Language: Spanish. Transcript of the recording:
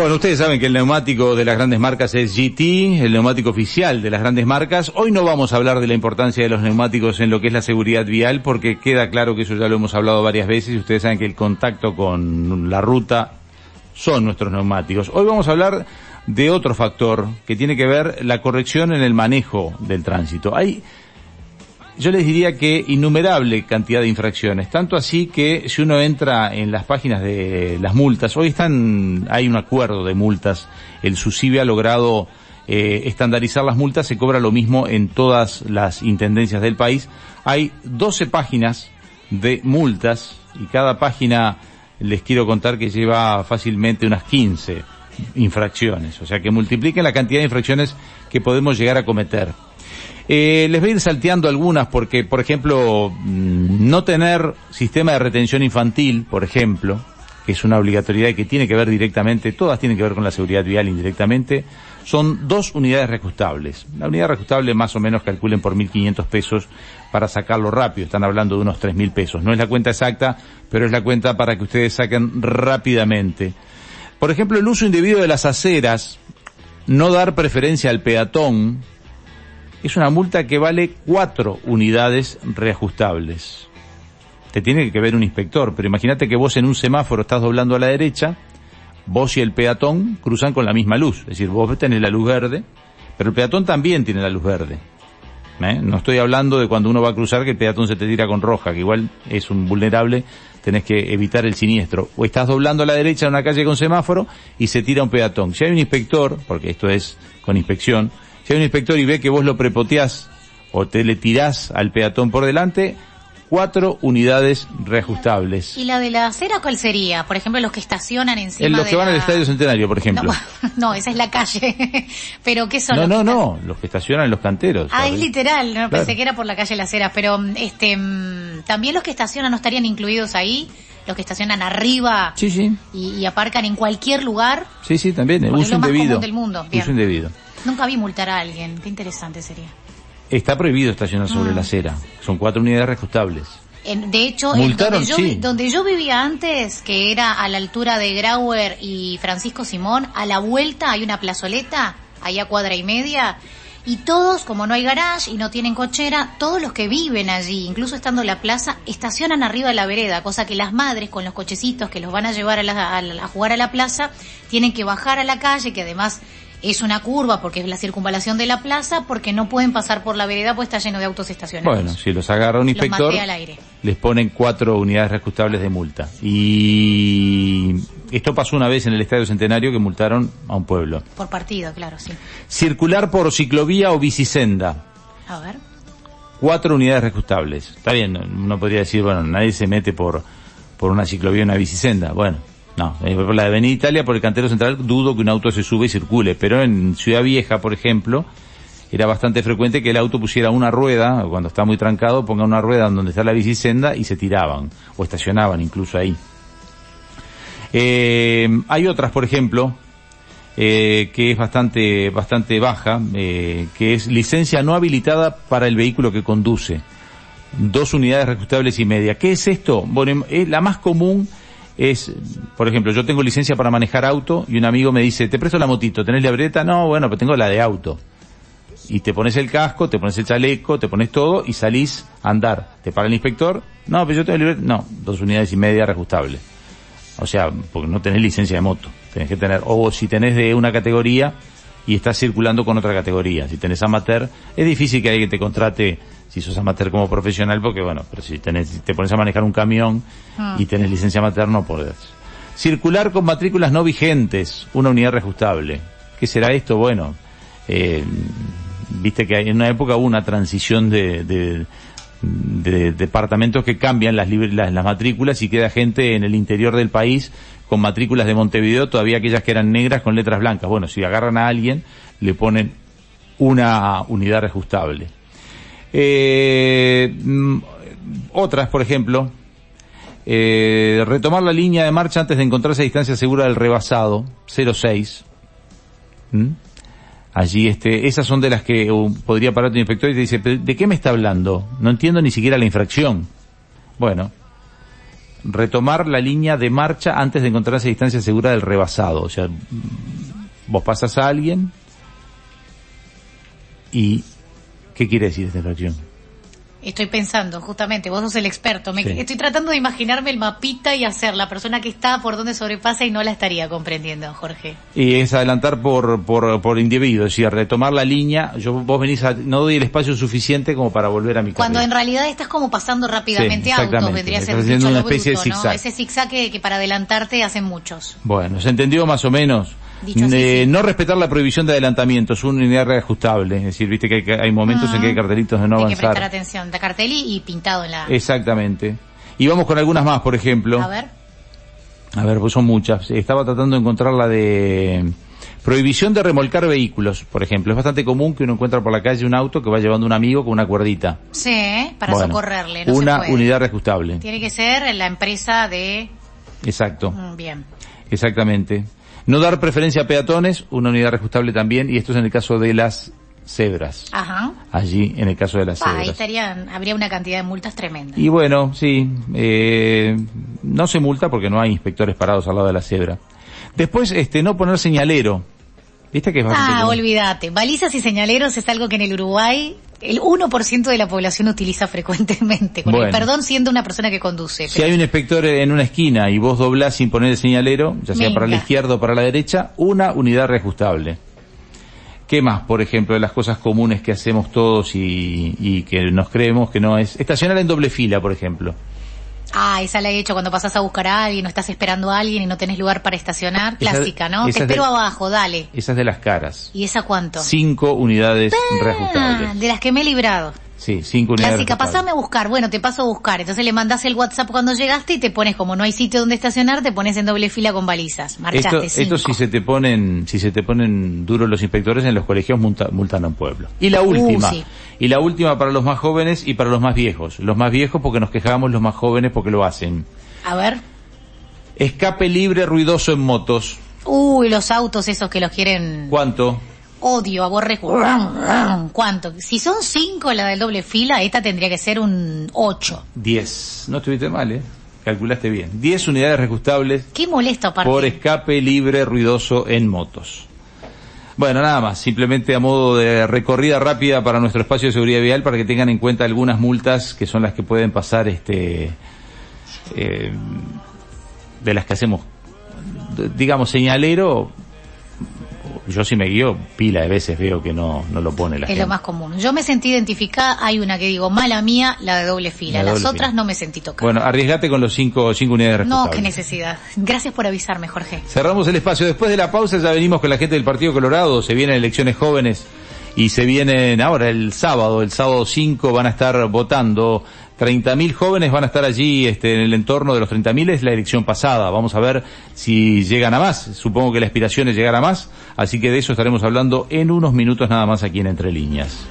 Bueno, ustedes saben que el neumático de las grandes marcas es GT, el neumático oficial de las grandes marcas. Hoy no vamos a hablar de la importancia de los neumáticos en lo que es la seguridad vial, porque queda claro que eso ya lo hemos hablado varias veces y ustedes saben que el contacto con la ruta son nuestros neumáticos. Hoy vamos a hablar de otro factor que tiene que ver la corrección en el manejo del tránsito. Hay yo les diría que innumerable cantidad de infracciones, tanto así que si uno entra en las páginas de las multas, hoy están, hay un acuerdo de multas, el SUSIBE ha logrado eh, estandarizar las multas, se cobra lo mismo en todas las intendencias del país. Hay 12 páginas de multas y cada página les quiero contar que lleva fácilmente unas 15 infracciones, o sea que multipliquen la cantidad de infracciones que podemos llegar a cometer. Eh, les voy a ir salteando algunas porque, por ejemplo, mm, no tener sistema de retención infantil, por ejemplo, que es una obligatoriedad que tiene que ver directamente, todas tienen que ver con la seguridad vial indirectamente, son dos unidades reajustables. La unidad reajustable más o menos calculen por 1.500 pesos para sacarlo rápido, están hablando de unos 3.000 pesos. No es la cuenta exacta, pero es la cuenta para que ustedes saquen rápidamente. Por ejemplo, el uso indebido de las aceras, no dar preferencia al peatón, es una multa que vale cuatro unidades reajustables. Te tiene que ver un inspector, pero imagínate que vos en un semáforo estás doblando a la derecha, vos y el peatón cruzan con la misma luz. Es decir, vos tenés la luz verde, pero el peatón también tiene la luz verde. ¿Eh? No estoy hablando de cuando uno va a cruzar que el peatón se te tira con roja, que igual es un vulnerable, tenés que evitar el siniestro. O estás doblando a la derecha en una calle con semáforo y se tira un peatón. Si hay un inspector, porque esto es con inspección, si hay un inspector y ve que vos lo prepoteás o te le tirás al peatón por delante, cuatro unidades reajustables. ¿Y la de la acera cuál sería? Por ejemplo, los que estacionan encima En los que van al Estadio Centenario, por ejemplo. No, esa es la calle. Pero ¿qué son? No, no, no, los que estacionan en los canteros. Ah, es literal, no pensé que era por la calle Las Heras, pero este mm, también los que estacionan no estarían incluidos ahí los que estacionan arriba sí, sí. Y, aparcan en cualquier lugar. Sí, sí, también. Uso es lo indebido. Del mundo. Uso indebido. Nunca vi multar a alguien. Qué interesante sería. Está prohibido estacionar sobre ah. la acera. Son cuatro unidades reajustables. de hecho, donde, yo, donde, yo, vivía antes, que era a la altura de Grauer y Francisco Simón, a la vuelta hay una plazoleta, allá cuadra y media, y todos, como no hay garage y no tienen cochera, todos los que viven allí, incluso estando en la plaza, estacionan arriba de la vereda, cosa que las madres con los cochecitos que los van a llevar a, a jugar a la plaza, tienen que bajar a la calle, que además es una curva porque es la circunvalación de la plaza, porque no pueden pasar por la vereda pues está lleno de autos estacionados. Bueno, si los agarra un inspector, les ponen cuatro unidades reajustables de multa. Y esto pasó una vez en el Estadio Centenario que multaron a un pueblo. Por partido, claro, sí. Circular por ciclovía o bicisenda. A ver. Cuatro unidades reajustables. Está bien, uno podría decir, bueno, nadie se mete por, por una ciclovía o una bicisenda. Bueno, no, eh, por la Avenida Italia, por el cantero central, dudo que un auto se sube y circule, pero en Ciudad Vieja, por ejemplo, era bastante frecuente que el auto pusiera una rueda, cuando está muy trancado, ponga una rueda donde está la bicisenda y se tiraban, o estacionaban incluso ahí. Eh, hay otras, por ejemplo, eh, que es bastante, bastante baja, que es licencia no habilitada para el vehículo que conduce. Dos unidades reajustables y media. ¿Qué es esto? Bueno, la más común es, por ejemplo, yo tengo licencia para manejar auto y un amigo me dice, te presto la motito, ¿tenés la libreta? No, bueno, pero tengo la de auto. Y te pones el casco, te pones el chaleco, te pones todo y salís a andar. ¿Te paga el inspector? No, pero yo tengo libreta. No, dos unidades y media reajustable. O sea, porque no tenés licencia de moto. Tenés que tener, o si tenés de una categoría y estás circulando con otra categoría. Si tenés amateur, es difícil que alguien te contrate si sos amateur como profesional, porque bueno, pero si, tenés, te pones a manejar un camión ah. y tenés licencia amateur, no podés. Circular con matrículas no vigentes, una unidad reajustable. ¿Qué será esto? Bueno, eh, viste que en una época hubo una transición de, de, departamentos que cambian las, las, las matrículas y queda gente en el interior del país con matrículas de Montevideo, todavía aquellas que eran negras con letras blancas. Bueno, si agarran a alguien, le ponen una unidad reajustable. Eh, mm, otras, por ejemplo, eh, retomar la línea de marcha antes de encontrarse a distancia segura del rebasado, 06. ¿Mm? Allí, este, esas son de las que uh, podría parar tu inspector y te dice, ¿de qué me está hablando? No entiendo ni siquiera la infracción. Bueno, retomar la línea de marcha antes de encontrarse a distancia segura del rebasado. O sea, vos pasas a alguien y ¿qué quiere decir esta infracción? Estoy pensando, justamente, vos sos el experto. Me, Estoy tratando de imaginarme el mapita y hacer la persona que está por donde sobrepasa y no la estaría comprendiendo, Jorge. Y es adelantar por, por, por individuo, es decir, retomar la línea. Yo, vos venís a, no doy el espacio suficiente como para volver a mi casa. Cuando en realidad estás como pasando rápidamente autos, vendría a ser una especie de zigzag. Ese zigzag que, que para adelantarte hacen muchos. Bueno, ¿se entendió más o menos? No respetar la prohibición de adelantamiento, es una unidad reajustable. Es decir, viste que hay, momentos en que hay cartelitos de no avanzar. Hay que prestar atención, de cartel y, pintado en la... Exactamente. Y vamos con algunas más, por ejemplo. A ver. A ver, pues son muchas. Estaba tratando de encontrar la de... Prohibición de remolcar vehículos, por ejemplo. Es bastante común que uno encuentre por la calle un auto que va llevando un amigo con una cuerdita. Sí, para socorrerle. una unidad reajustable. Tiene que ser la empresa de... Exacto. Mm, bien. Exactamente. No dar preferencia a peatones, una unidad reajustable también, y esto es en el caso de las cebras. Ajá. Allí, en el caso de las cebras. Ahí estarían, habría una cantidad de multas tremenda. Y bueno, sí, eh, no se multa porque no hay inspectores parados al lado de la cebra. Después, este, no poner señalero. ¿Viste que es Ah, olvídate. Balizas y señaleros es algo que en el Uruguay el 1% de la población utiliza frecuentemente, con el perdón siendo una persona que conduce. Si hay un inspector en una esquina y vos doblás sin poner el señalero, ya sea para la izquierda o para la derecha, una unidad reajustable. ¿Qué más, por ejemplo, de las cosas comunes que hacemos todos y, y que nos creemos que no es? Estacionar en doble fila, por ejemplo. Ah, esa la he hecho cuando pasas a buscar a alguien o estás esperando a alguien y no tenés lugar para estacionar. Clásica, ¿no? Te espero abajo, dale. Esa es de las caras. ¿Y esa cuánto? Cinco unidades ah, reajustables. De las que me he librado. Sí, cinco unidades. Clásica, pasame a buscar. Bueno, te paso a buscar. Entonces le mandas el WhatsApp cuando llegaste y te pones, como no hay sitio donde estacionar, te pones en doble fila con balizas. Marchaste esto, esto si se te ponen, si se te ponen duros los inspectores en los colegios multan a un pueblo. Y la uh, última. Y la última para los más jóvenes y para los más viejos. Los más viejos porque nos quejamos, los más jóvenes porque lo hacen. A ver. Escape libre ruidoso en motos. Uy, los autos esos que los quieren. ¿Cuánto? Odio, aborrezco. ¿Cuánto? Si son cinco la del doble fila, esta tendría que ser un ocho. Diez. No estuviste mal, ¿eh? Calculaste bien. Diez unidades reajustables. Qué molesto aparte. Por escape libre ruidoso en motos. Bueno, nada más, simplemente a modo de recorrida rápida para nuestro espacio de seguridad vial para que tengan en cuenta algunas multas que son las que pueden pasar este eh, de las que hacemos digamos señalero yo sí me guío pila de veces veo que no, no lo pone la es lo más común. Yo me sentí identificada, hay una que digo, mala mía, la de doble fila. Las otras no me sentí tocada. Bueno, arriesgate con los cinco, cinco unidades No, qué necesidad. Gracias por avisarme, Jorge. Cerramos el espacio. Después de la pausa ya venimos con la gente del Partido Colorado. Se vienen elecciones jóvenes y se vienen ahora el sábado, el sábado 5 van a estar votando 30.000 jóvenes van a estar allí este, en el entorno de los 30.000, es la elección pasada. Vamos a ver si llegan a más. Supongo que la aspiración es llegar a más. Así que de eso estaremos hablando en unos minutos nada más aquí en Entre Líneas.